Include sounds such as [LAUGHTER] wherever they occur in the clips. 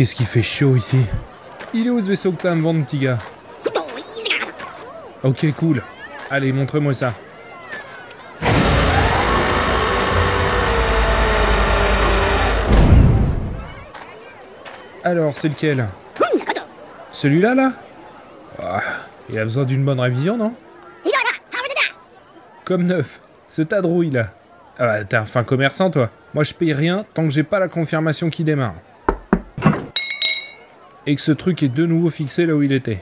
qu'est-ce qui fait chaud ici Il est où ce vaisseau que t'as à me vendre, petit gars Ok, cool. Allez, montre-moi ça. Alors, c'est lequel Celui-là, là, Ah, Il a besoin d'une bonne révision, non Comme neuf. Ce tas de rouille, là. Ah bah, t'es un fin commerçant, toi. Moi, je paye rien tant que j'ai pas la confirmation qui démarre. Et que ce truc est de nouveau fixé là où il était.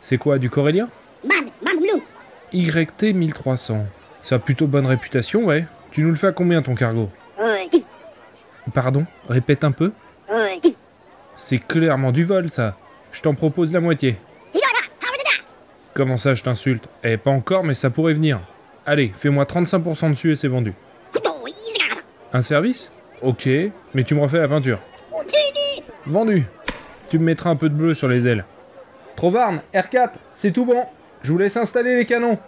C'est quoi, du corélien? YT 1300. Ça a plutôt bonne réputation, ouais. Tu nous le fais à combien ton cargo? Pardon Répète un peu C'est clairement du vol, ça. Je t'en propose la moitié. Comment ça, je t'insulte? Eh, pas encore, mais ça pourrait venir. Allez, fais-moi 35% dessus et c'est vendu. Un service? Ok, mais tu me refais la peinture. Vendu Tu me mettras un peu de bleu sur les ailes. Trovarne, R4, c'est tout bon. Je vous laisse installer les canons.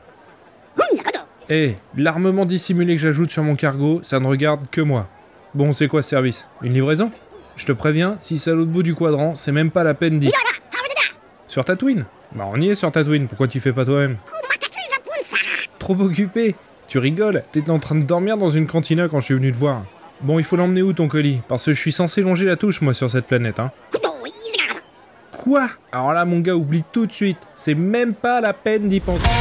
Eh, l'armement dissimulé que j'ajoute sur mon cargo, ça ne regarde que moi. Bon, c'est quoi ce service? Une livraison? Je te préviens, si c'est à l'autre bout du quadrant, c'est même pas la peine d'y... Sur Tatooine? Bah on y est sur Tatooine, pourquoi tu fais pas toi-même? Trop occupé Tu rigoles T'étais en train de dormir dans une cantina quand je suis venu te voir. Bon, il faut l'emmener où ton colis? Parce que je suis censé longer la touche, moi, sur cette planète, hein. Alors là, mon gars, oublie tout de suite. C'est même pas la peine d'y penser.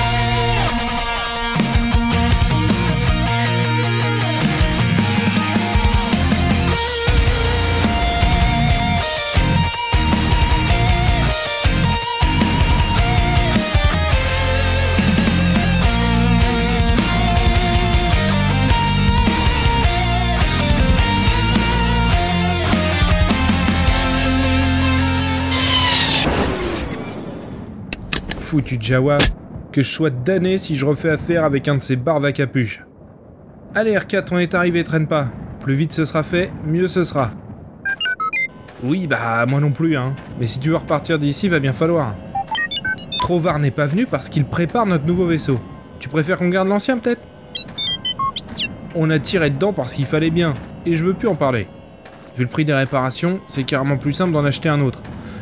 Foutu Jawa, que je sois damné si je refais affaire avec un de ces barbes à capuche. Allez R4, on est arrivé, traîne pas. Plus vite ce sera fait, mieux ce sera. Oui, bah moi non plus, hein. Mais si tu veux repartir d'ici, va bien falloir. Trovar n'est pas venu parce qu'il prépare notre nouveau vaisseau. Tu préfères qu'on garde l'ancien peut-être? On a tiré dedans parce qu'il fallait bien, et je veux plus en parler. Vu le prix des réparations, c'est carrément plus simple d'en acheter un autre.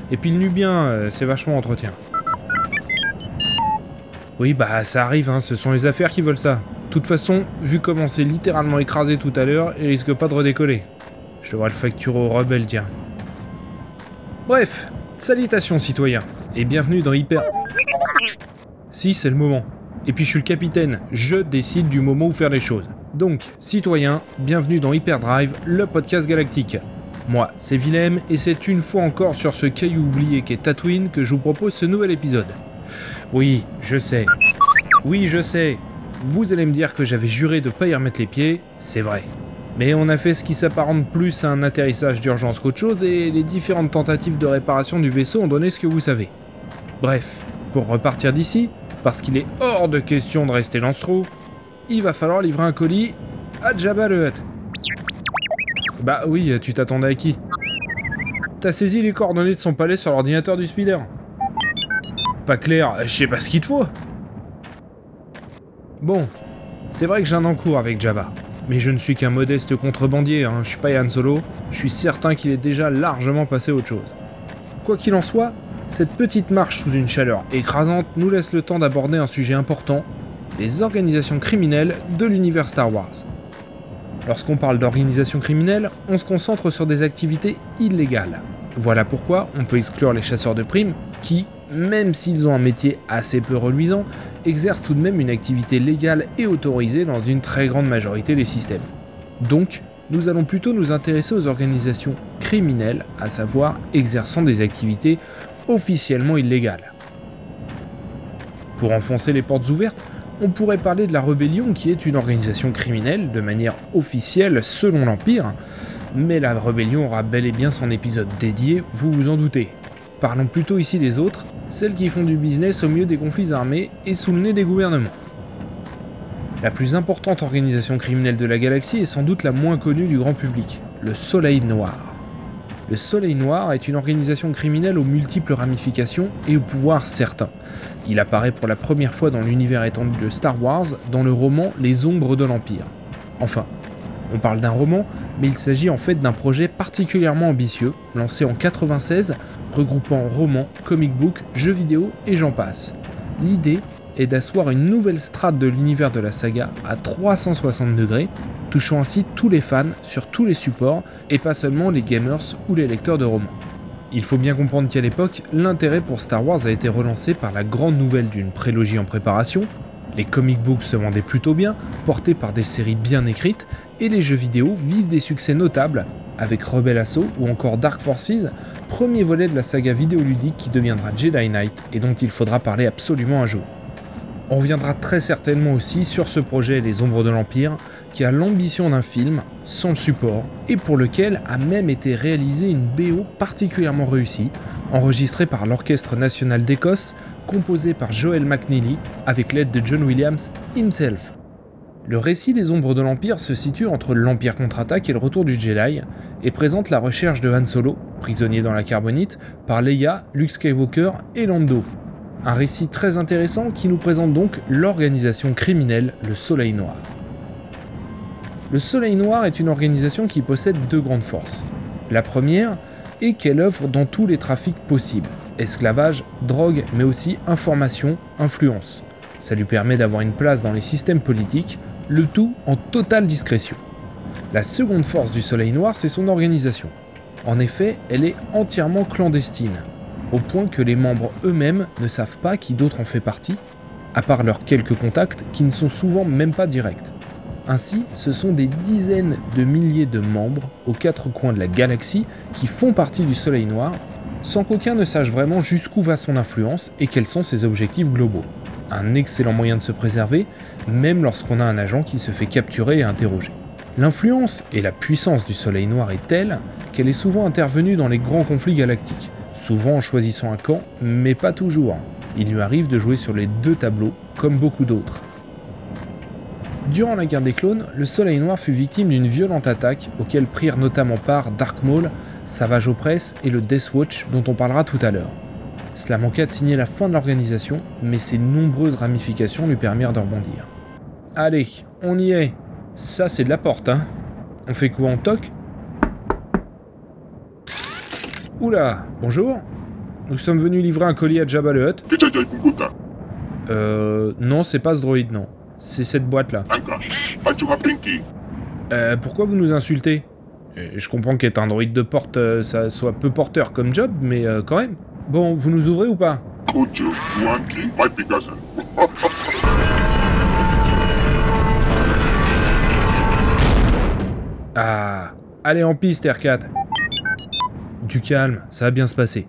Et puis le Nubien, euh, c'est vachement entretien. Oui, bah ça arrive, hein, ce sont les affaires qui veulent ça. De toute façon, vu comment c'est littéralement écrasé tout à l'heure, il risque pas de redécoller. Je devrais le facturer aux rebelles, tiens. Bref, salutations citoyens, et bienvenue dans Hyper... Si, c'est le moment. Et puis je suis le capitaine, je décide du moment où faire les choses. Donc, citoyens, bienvenue dans Hyperdrive, le podcast galactique. Moi, c'est Willem, et c'est une fois encore sur ce caillou oublié qu'est Tatooine que je vous propose ce nouvel épisode. Oui, je sais. Oui, je sais. Vous allez me dire que j'avais juré de pas y remettre les pieds, c'est vrai. Mais on a fait ce qui s'apparente plus à un atterrissage d'urgence qu'autre chose et les différentes tentatives de réparation du vaisseau ont donné ce que vous savez. Bref, pour repartir d'ici, parce qu'il est hors de question de rester dans il va falloir livrer un colis à Jabba Hutt. Bah oui, tu t'attendais à qui? T'as saisi les coordonnées de son palais sur l'ordinateur du speeder Pas clair, je sais pas ce qu'il te faut. Bon, c'est vrai que j'ai un encours avec Jabba. Mais je ne suis qu'un modeste contrebandier, hein. je suis pas Yann Solo, je suis certain qu'il est déjà largement passé autre chose. Quoi qu'il en soit, cette petite marche sous une chaleur écrasante nous laisse le temps d'aborder un sujet important, les organisations criminelles de l'univers Star Wars. Lorsqu'on parle d'organisation criminelle, on se concentre sur des activités illégales. Voilà pourquoi on peut exclure les chasseurs de primes qui, même s'ils ont un métier assez peu reluisant, exercent tout de même une activité légale et autorisée dans une très grande majorité des systèmes. Donc, nous allons plutôt nous intéresser aux organisations criminelles, à savoir exerçant des activités officiellement illégales. Pour enfoncer les portes ouvertes, on pourrait parler de la rébellion qui est une organisation criminelle de manière officielle selon l'Empire, mais la rébellion aura bel et bien son épisode dédié, vous vous en doutez. Parlons plutôt ici des autres, celles qui font du business au milieu des conflits armés et sous le nez des gouvernements. La plus importante organisation criminelle de la galaxie est sans doute la moins connue du grand public, le Soleil Noir. Le Soleil Noir est une organisation criminelle aux multiples ramifications et aux pouvoirs certains. Il apparaît pour la première fois dans l'univers étendu de Star Wars dans le roman Les Ombres de l'Empire. Enfin, On parle d'un roman, mais il s'agit en fait d'un projet particulièrement ambitieux, lancé en 96, regroupant romans, comic book, jeux vidéo et j'en passe. L'idée est d'asseoir une nouvelle strate de l'univers de la saga à 360 degrés, touchant ainsi tous les fans sur tous les supports et pas seulement les gamers ou les lecteurs de romans. Il faut bien comprendre qu'à l'époque, l'intérêt pour Star Wars a été relancé par la grande nouvelle d'une prélogie en préparation, les comic books se vendaient plutôt bien, portés par des séries bien écrites, et les jeux vidéo vivent des succès notables, avec Rebel Assault ou encore Dark Forces, premier volet de la saga vidéoludique qui deviendra Jedi Knight et dont il faudra parler absolument un jour. On reviendra très certainement aussi sur ce projet Les Ombres de l'Empire, qui a l'ambition d'un film, sans support, et pour lequel a même été réalisé une BO particulièrement réussie, enregistrée par l'Orchestre National d'Écosse, composée par Joel McNeely, avec l'aide de John Williams himself. Le récit des Ombres de l'Empire se situe entre l'Empire contre-attaque et le retour du Jedi, et présente la recherche de Han Solo, prisonnier dans la carbonite, par Leia, Luke Skywalker et Lando, un récit très intéressant qui nous présente donc l'organisation criminelle Le Soleil Noir. Le Soleil Noir est une organisation qui possède deux grandes forces. La première est qu'elle œuvre dans tous les trafics possibles esclavage, drogue, mais aussi information, influence. Ça lui permet d'avoir une place dans les systèmes politiques, le tout en totale discrétion. La seconde force du Soleil Noir, c'est son organisation. En effet, elle est entièrement clandestine au point que les membres eux-mêmes ne savent pas qui d'autre en fait partie, à part leurs quelques contacts qui ne sont souvent même pas directs. Ainsi, ce sont des dizaines de milliers de membres aux quatre coins de la galaxie qui font partie du Soleil Noir, sans qu'aucun ne sache vraiment jusqu'où va son influence et quels sont ses objectifs globaux. Un excellent moyen de se préserver, même lorsqu'on a un agent qui se fait capturer et interroger. L'influence et la puissance du Soleil Noir est telle qu'elle est souvent intervenue dans les grands conflits galactiques, souvent en choisissant un camp, mais pas toujours. Il lui arrive de jouer sur les deux tableaux, comme beaucoup d'autres. Durant la guerre des clones, le Soleil Noir fut victime d'une violente attaque auquel prirent notamment part Dark Maul, Savage Opress et le Death Watch dont on parlera tout à l'heure. Cela manqua de signer la fin de l'organisation, mais ses nombreuses ramifications lui permirent de rebondir. Allez, on y est. Ça c'est de la porte, hein. On fait quoi en toc Oula, bonjour. Nous sommes venus livrer un colis à Jabba le Hutt. Euh. Non, c'est pas ce droïde, non. C'est cette boîte là. Euh, pourquoi vous nous insultez? Je comprends qu'être un droïde de porte, euh, ça soit peu porteur comme job, mais euh, quand même. Bon, vous nous ouvrez ou pas? [LAUGHS] Ah, allez en piste, R4. Du calme, ça va bien se passer.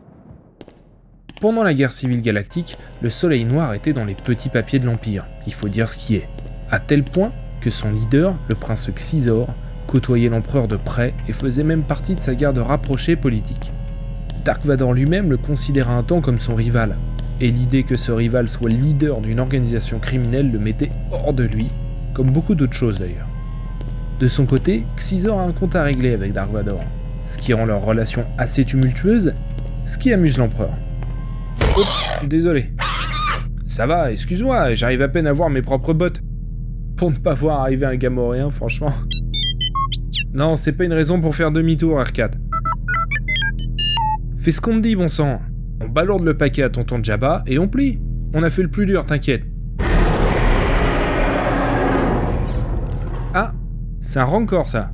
Pendant la guerre civile galactique, le Soleil Noir était dans les petits papiers de l'Empire, il faut dire ce qui est. À tel point que son leader, le prince Xizor, côtoyait l'empereur de près et faisait même partie de sa garde rapprochée politique. Dark Vador lui-même le considéra un temps comme son rival, et l'idée que ce rival soit leader d'une organisation criminelle le mettait hors de lui, comme beaucoup d'autres choses d'ailleurs. De son côté, Xizor a un compte à régler avec Dark Vador, ce qui rend leur relation assez tumultueuse, ce qui amuse l'empereur. Oups, désolé. Ça va, excuse-moi, j'arrive à peine à voir mes propres bottes. Pour ne pas voir arriver un gamoréen, franchement. Non, c'est pas une raison pour faire demi-tour, R4. Fais ce qu'on te dit, bon sang. On balourde le paquet à tonton Jabba et on plie. On a fait le plus dur, t'inquiète. Ah, c'est un rancor ça.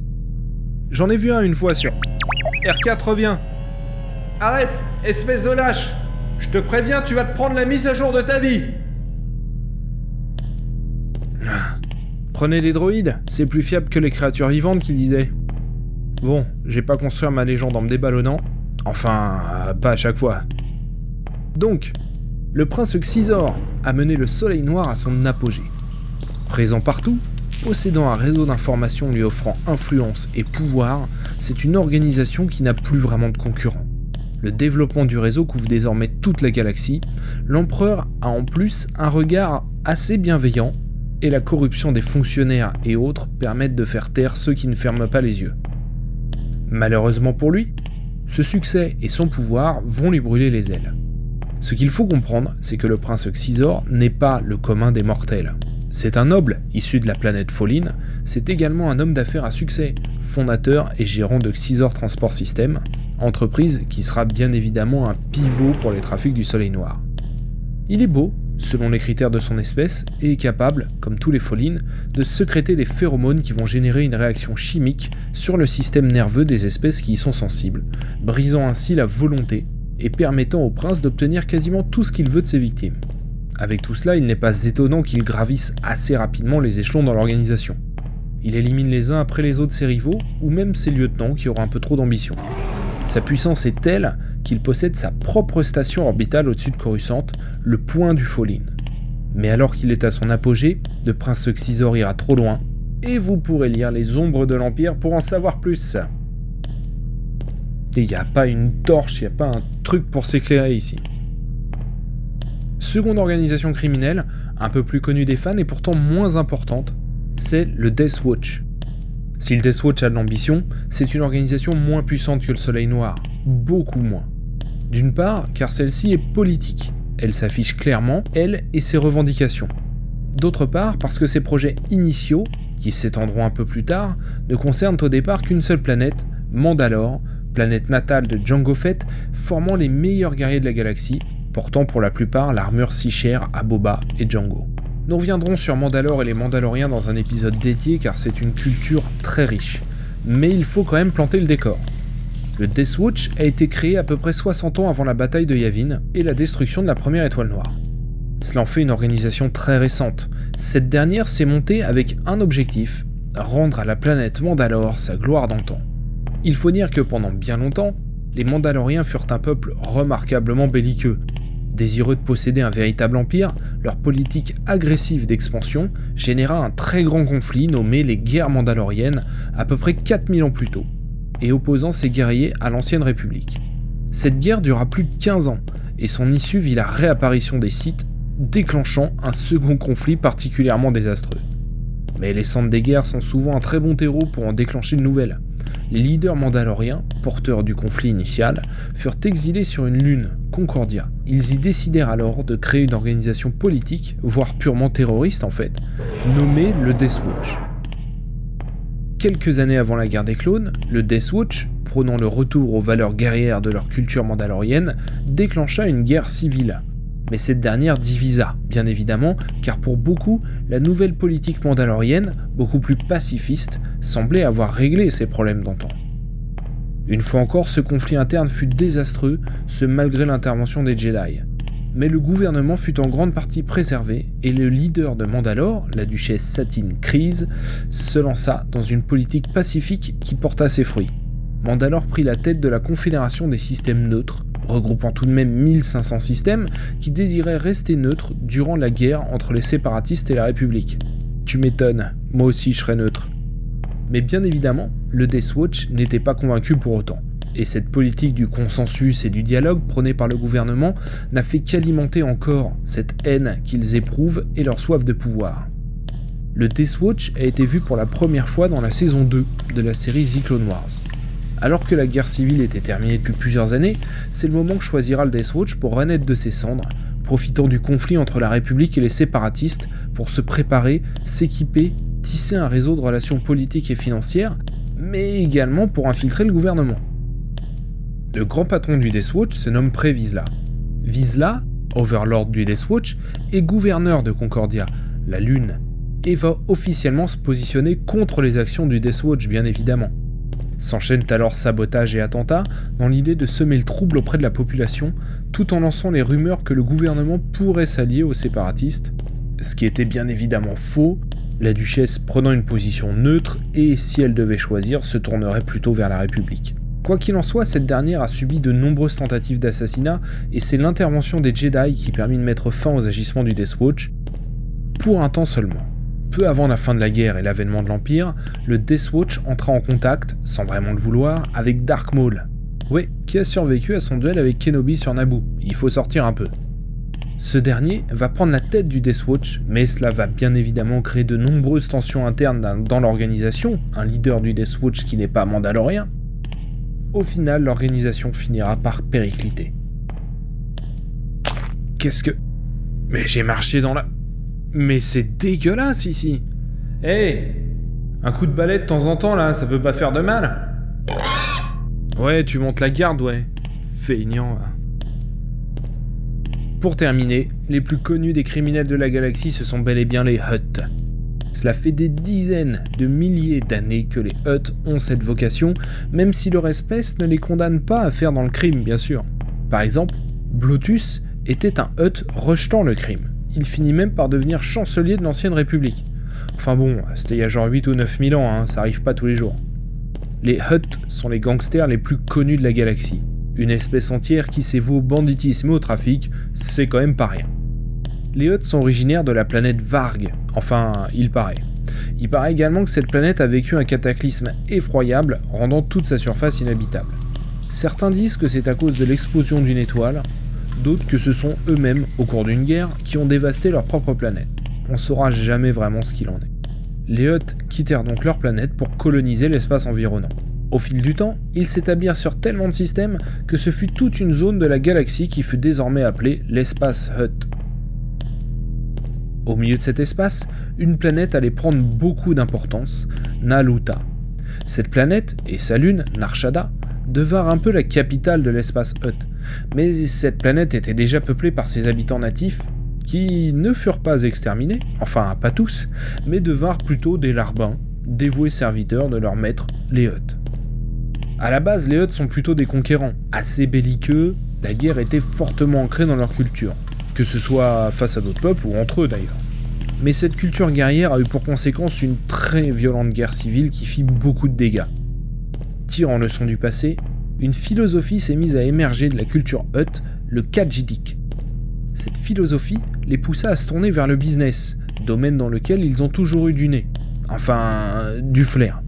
J'en ai vu un une fois sur. R4 revient. Arrête, espèce de lâche Je te préviens, tu vas te prendre la mise à jour de ta vie Prenez des droïdes, c'est plus fiable que les créatures vivantes qu'il disait. Bon, j'ai pas construit ma légende en me déballonnant. Enfin, euh, pas à chaque fois. Donc, le prince Xizor a mené le Soleil Noir à son apogée. Présent partout, possédant un réseau d'informations lui offrant influence et pouvoir, c'est une organisation qui n'a plus vraiment de concurrents. Le développement du réseau couvre désormais toute la galaxie, l'empereur a en plus un regard assez bienveillant, et la corruption des fonctionnaires et autres permettent de faire taire ceux qui ne ferment pas les yeux. Malheureusement pour lui, ce succès et son pouvoir vont lui brûler les ailes. Ce qu'il faut comprendre, c'est que le prince Xizor n'est pas le commun des mortels. C'est un noble issu de la planète Fallen, c'est également un homme d'affaires à succès, fondateur et gérant de Xizor Transport System, entreprise qui sera bien évidemment un pivot pour les trafics du Soleil Noir. Il est beau, selon les critères de son espèce, et est capable, comme tous les Fallen, de secréter des phéromones qui vont générer une réaction chimique sur le système nerveux des espèces qui y sont sensibles, brisant ainsi la volonté et permettant au prince d'obtenir quasiment tout ce qu'il veut de ses victimes. Avec tout cela, il n'est pas étonnant qu'il gravisse assez rapidement les échelons dans l'organisation. Il élimine les uns après les autres ses rivaux, ou même ses lieutenants qui auront un peu trop d'ambition. Sa puissance est telle qu'il possède sa propre station orbitale au-dessus de Coruscant, le point du Fallen. Mais alors qu'il est à son apogée, de Prince Xizor ira trop loin, et vous pourrez lire Les Ombres de l'Empire pour en savoir plus. Et il n'y a pas une torche, il n'y a pas un truc pour s'éclairer ici. Seconde organisation criminelle, un peu plus connue des fans et pourtant moins importante, c'est le Death Watch. Si le Death Watch a de l'ambition, c'est une organisation moins puissante que le Soleil Noir, beaucoup moins. D'une part, car celle-ci est politique, elle s'affiche clairement, elle et ses revendications. D'autre part, parce que ses projets initiaux, qui s'étendront un peu plus tard, ne concernent au départ qu'une seule planète, Mandalore, planète natale de Django Fett, formant les meilleurs guerriers de la galaxie, portant pour la plupart l'armure si chère à Boba et Django. Nous reviendrons sur Mandalore et les Mandaloriens dans un épisode dédié car c'est une culture très riche. Mais il faut quand même planter le décor. Le Death Watch a été créé à peu près 60 ans avant la bataille de Yavin et la destruction de la première étoile noire. Cela en fait une organisation très récente. Cette dernière s'est montée avec un objectif, rendre à la planète Mandalore sa gloire d'antan. Il faut dire que pendant bien longtemps, les Mandaloriens furent un peuple remarquablement belliqueux. Désireux de posséder un véritable empire, leur politique agressive d'expansion généra un très grand conflit nommé les guerres mandaloriennes à peu près 4000 ans plus tôt, et opposant ces guerriers à l'ancienne République. Cette guerre dura plus de 15 ans, et son issue vit la réapparition des sites, déclenchant un second conflit particulièrement désastreux. Mais les centres des guerres sont souvent un très bon terreau pour en déclencher de nouvelles. Les leaders mandaloriens, porteurs du conflit initial, furent exilés sur une lune, Concordia. Ils y décidèrent alors de créer une organisation politique, voire purement terroriste en fait, nommée le Death Watch. Quelques années avant la guerre des clones, le Death Watch, prônant le retour aux valeurs guerrières de leur culture mandalorienne, déclencha une guerre civile, mais cette dernière divisa, bien évidemment, car pour beaucoup, la nouvelle politique mandalorienne, beaucoup plus pacifiste, semblait avoir réglé ses problèmes d'antan. Une fois encore, ce conflit interne fut désastreux, ce malgré l'intervention des Jedi. Mais le gouvernement fut en grande partie préservé et le leader de Mandalore, la duchesse Satine Kryze, se lança dans une politique pacifique qui porta ses fruits. Mandalore prit la tête de la Confédération des systèmes neutres, regroupant tout de même 1500 systèmes qui désiraient rester neutres durant la guerre entre les séparatistes et la République. Tu m'étonnes, moi aussi je serais neutre. Mais bien évidemment, le Death Watch n'était pas convaincu pour autant. Et cette politique du consensus et du dialogue prônée par le gouvernement n'a fait qu'alimenter encore cette haine qu'ils éprouvent et leur soif de pouvoir. Le Death Watch a été vu pour la première fois dans la saison 2 de la série The Clone Wars. Alors que la guerre civile était terminée depuis plusieurs années, c'est le moment que choisira le Death Watch pour renaître de ses cendres, profitant du conflit entre la République et les séparatistes pour se préparer, s'équiper, tisser un réseau de relations politiques et financières, mais également pour infiltrer le gouvernement. Le grand patron du Death Watch se nomme Pre Vizsla. Vizsla, overlord du Death Watch, est gouverneur de Concordia, la Lune, et va officiellement se positionner contre les actions du Death Watch bien évidemment. S'enchaînent alors sabotage et attentats dans l'idée de semer le trouble auprès de la population, tout en lançant les rumeurs que le gouvernement pourrait s'allier aux séparatistes, ce qui était bien évidemment faux, la duchesse prenant une position neutre et, si elle devait choisir, se tournerait plutôt vers la République. Quoi qu'il en soit, cette dernière a subi de nombreuses tentatives d'assassinat et c'est l'intervention des Jedi qui permit de mettre fin aux agissements du Death Watch, pour un temps seulement. Peu avant la fin de la guerre et l'avènement de l'Empire, le Death Watch entra en contact, sans vraiment le vouloir, avec Dark Maul. Oui, qui a survécu à son duel avec Kenobi sur Naboo. Il faut sortir un peu. Ce dernier va prendre la tête du Death Watch, mais cela va bien évidemment créer de nombreuses tensions internes dans l'organisation, un leader du Death Watch qui n'est pas mandalorien. Au final, l'organisation finira par péricliter. Qu'est-ce que... Mais j'ai marché dans la... Mais c'est dégueulasse ici Hé Un coup de balai de temps en temps là, ça peut pas faire de mal Ouais, tu montes la garde, ouais. Feignant. Pour terminer, les plus connus des criminels de la galaxie, ce sont bel et bien les Hutt. Cela fait des dizaines de milliers d'années que les Hutt ont cette vocation, même si leur espèce ne les condamne pas à faire dans le crime, bien sûr. Par exemple, Blotus était un Hutt rejetant le crime. Il finit même par devenir chancelier de l'ancienne République. Enfin bon, c'était il y a genre 8 ou 9 000 ans, hein, ça arrive pas tous les jours. Les Hutt sont les gangsters les plus connus de la galaxie. Une espèce entière qui s'évaut au banditisme et au trafic, c'est quand même pas rien. Les Hutt sont originaires de la planète Varg, enfin, il paraît. Il paraît également que cette planète a vécu un cataclysme effroyable, rendant toute sa surface inhabitable. Certains disent que c'est à cause de l'explosion d'une étoile, d'autres que ce sont eux-mêmes, au cours d'une guerre, qui ont dévasté leur propre planète. On saura jamais vraiment ce qu'il en est. Les Hutt quittèrent donc leur planète pour coloniser l'espace environnant. Au fil du temps, ils s'établirent sur tellement de systèmes que ce fut toute une zone de la galaxie qui fut désormais appelée l'espace Hutt. Au milieu de cet espace, une planète allait prendre beaucoup d'importance, Naluta. Cette planète et sa lune, Narshada, devinrent un peu la capitale de l'espace Hutt, mais cette planète était déjà peuplée par ses habitants natifs qui ne furent pas exterminés, enfin pas tous, mais devinrent plutôt des larbins, dévoués serviteurs de leur maître, les Hutt. A la base, les Hutt sont plutôt des conquérants, assez belliqueux, la guerre était fortement ancrée dans leur culture que ce soit face à d'autres peuples ou entre eux d'ailleurs. Mais cette culture guerrière a eu pour conséquence une très violente guerre civile qui fit beaucoup de dégâts. Tirant leçon du passé, une philosophie s'est mise à émerger de la culture Hutt, le Kajidik. Cette philosophie les poussa à se tourner vers le business, domaine dans lequel ils ont toujours eu du nez. Enfin, du flair.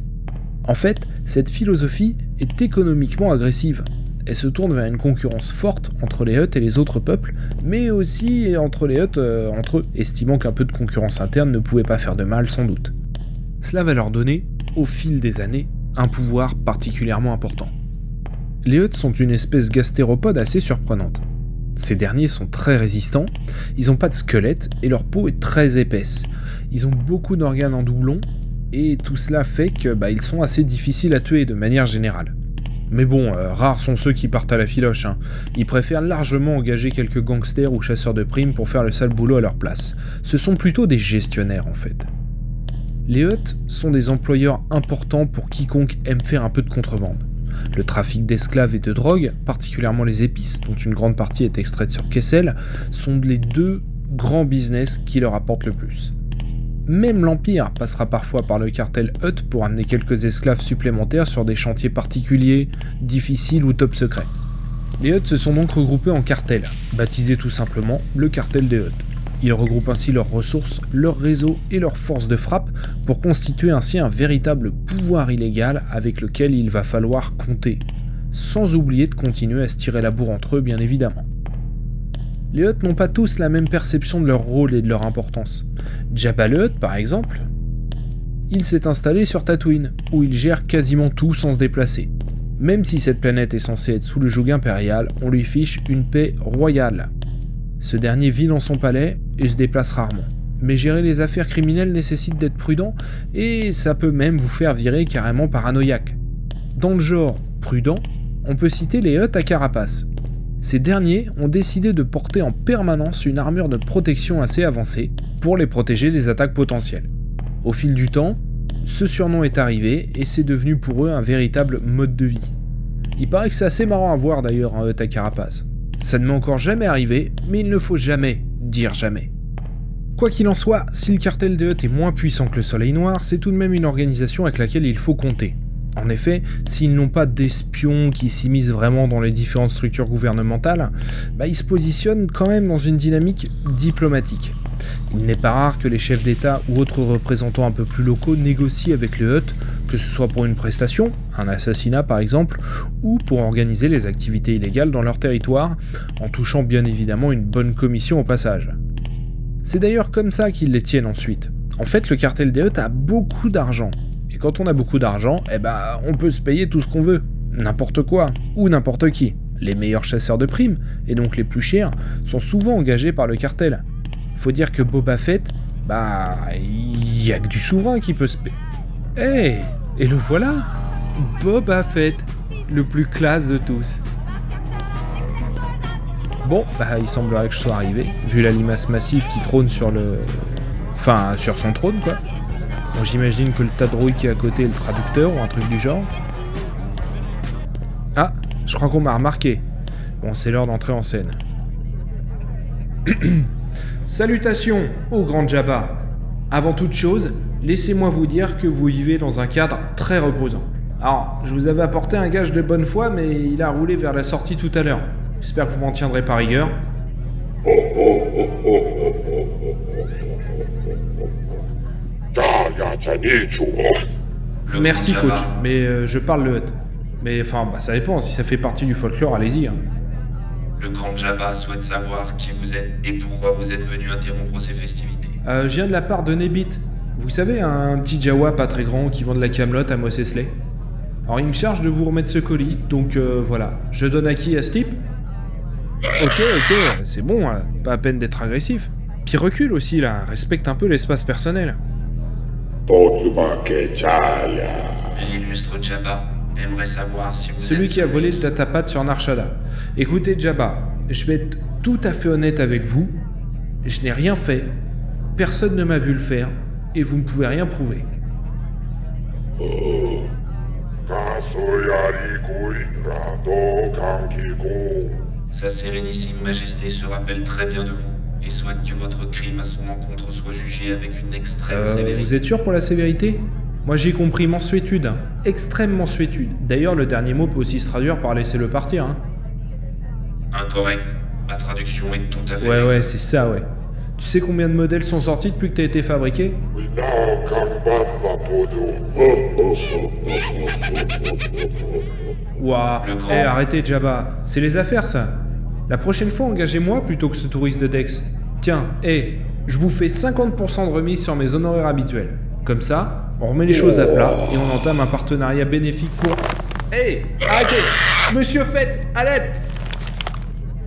En fait, cette philosophie est économiquement agressive elle se tourne vers une concurrence forte entre les Hutt et les autres peuples, mais aussi entre les Hutt euh, entre eux, estimant qu'un peu de concurrence interne ne pouvait pas faire de mal sans doute. Cela va leur donner, au fil des années, un pouvoir particulièrement important. Les Hutt sont une espèce gastéropode assez surprenante. Ces derniers sont très résistants, ils n'ont pas de squelette et leur peau est très épaisse. Ils ont beaucoup d'organes en doublon et tout cela fait que bah, ils sont assez difficiles à tuer de manière générale. Mais bon, euh, rares sont ceux qui partent à la filoche. Hein. Ils préfèrent largement engager quelques gangsters ou chasseurs de primes pour faire le sale boulot à leur place. Ce sont plutôt des gestionnaires en fait. Les Hutt sont des employeurs importants pour quiconque aime faire un peu de contrebande. Le trafic d'esclaves et de drogue, particulièrement les épices, dont une grande partie est extraite sur Kessel, sont les deux grands business qui leur apportent le plus. Même l'Empire passera parfois par le cartel Hutt pour amener quelques esclaves supplémentaires sur des chantiers particuliers, difficiles ou top secrets. Les Hutt se sont donc regroupés en cartels, baptisés tout simplement le cartel des Hutt. Ils regroupent ainsi leurs ressources, leurs réseaux et leurs forces de frappe pour constituer ainsi un véritable pouvoir illégal avec lequel il va falloir compter, sans oublier de continuer à se tirer la bourre entre eux bien évidemment. Les Hutt n'ont pas tous la même perception de leur rôle et de leur importance. Jabba le Hutt, par exemple, il s'est installé sur Tatooine, où il gère quasiment tout sans se déplacer. Même si cette planète est censée être sous le joug impérial, on lui fiche une paix royale. Ce dernier vit dans son palais et se déplace rarement. Mais gérer les affaires criminelles nécessite d'être prudent et ça peut même vous faire virer carrément paranoïaque. Dans le genre prudent, on peut citer les Hutt à carapace, ces derniers ont décidé de porter en permanence une armure de protection assez avancée pour les protéger des attaques potentielles. Au fil du temps, ce surnom est arrivé et c'est devenu pour eux un véritable mode de vie. Il paraît que c'est assez marrant à voir d'ailleurs un Hut à carapace. Ça ne m'est encore jamais arrivé, mais il ne faut jamais dire jamais. Quoi qu'il en soit, si le cartel de Hut est moins puissant que le Soleil Noir, c'est tout de même une organisation avec laquelle il faut compter. En effet, s'ils n'ont pas d'espions qui s'immiscent vraiment dans les différentes structures gouvernementales, bah, ils se positionnent quand même dans une dynamique diplomatique. Il n'est pas rare que les chefs d'État ou autres représentants un peu plus locaux négocient avec le HUT, que ce soit pour une prestation, un assassinat par exemple, ou pour organiser les activités illégales dans leur territoire, en touchant bien évidemment une bonne commission au passage. C'est d'ailleurs comme ça qu'ils les tiennent ensuite. En fait, le cartel des HUT a beaucoup d'argent, et quand on a beaucoup d'argent, eh ben, on peut se payer tout ce qu'on veut. N'importe quoi, ou n'importe qui. Les meilleurs chasseurs de primes, et donc les plus chers, sont souvent engagés par le cartel. Faut dire que Boba Fett Bah, y a que du souverain qui peut se... Eh Et le voilà Boba Fett, le plus classe de tous. Bon, bah il semblerait que je sois arrivé, vu la limace massive qui trône sur le... Enfin, sur son trône, quoi. Bon, j'imagine que le tas de qui est à côté est le traducteur ou un truc du genre. Ah, je crois qu'on m'a remarqué. Bon, c'est l'heure d'entrer en scène. [CLEARS THROAT] Salutations au grand Jabba. Avant toute chose, laissez-moi vous dire que vous vivez dans un cadre très reposant. Alors, je vous avais apporté un gage de bonne foi, mais il a roulé vers la sortie tout à l'heure. J'espère que vous m'en tiendrez par rigueur. Merci coach, mais euh, je parle le hut. Mais enfin, bah, ça dépend, si ça fait partie du folklore, allez-y. Hein. Le grand Jabba souhaite savoir qui vous êtes et pourquoi vous êtes venu interrompre ces festivités. Euh, je viens de la part de Nebit. Vous savez, un petit Jawa pas très grand qui vend de la camelote à Mos Eisley. Alors il me charge de vous remettre ce colis, donc euh, voilà. Je donne à qui à ce type Ok, ok, c'est bon, hein, pas à peine d'être agressif. Puis recule aussi là, respecte un peu l'espace personnel. L'illustre Jabba aimerait savoir si vous Celui êtes qui a volé le datapad sur Narshada. Écoutez Jabba, je vais être tout à fait honnête avec vous. Je n'ai rien fait. Personne ne m'a vu le faire. Et vous ne pouvez rien prouver. Sa sérénissime majesté se rappelle très bien de vous et souhaite que votre crime à son encontre soit jugé avec une extrême Euh, sévérité. vous êtes sûr pour la sévérité? Moi j'ai compris mensuétude. hein. Extrême mensuétude. D'ailleurs, le dernier mot peut aussi se traduire par laissez-le partir. Hein. Incorrect. Ma traduction est tout à fait Ouais, ouais, c'est ça, ouais. Tu sais combien de modèles sont sortis depuis que t'as été fabriqué Le grand. Eh, arrêtez Jabba, c'est les affaires ça. La prochaine fois, engagez-moi plutôt que ce touriste de Dex. Tiens, hé, je vous fais 50% de remise sur mes honoraires habituels. Comme ça, on remet les choses à plat et on entame un partenariat bénéfique pour... Hé, arrêtez Monsieur Fett, à l'aide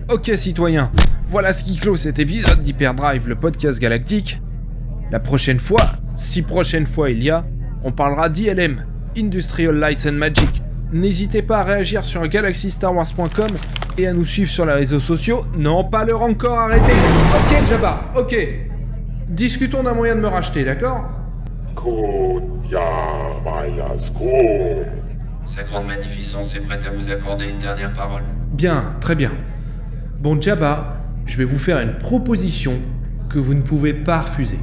Ok citoyens, voilà ce qui clôt cet épisode d'Hyperdrive, le podcast galactique. La prochaine fois, si prochaine fois il y a, on parlera d'ILM, Industrial Lights and Magic. N'hésitez pas à réagir sur galaxystarwars.com et à nous suivre sur les réseaux sociaux. Non, pas le encore, arrêtez Ok Jabba, ok. Discutons d'un moyen de me racheter, d'accord? Sa grande magnificence est prête à vous accorder une dernière parole. Bien, très bien. Bon Jabba, je vais vous faire une proposition que vous ne pouvez pas refuser.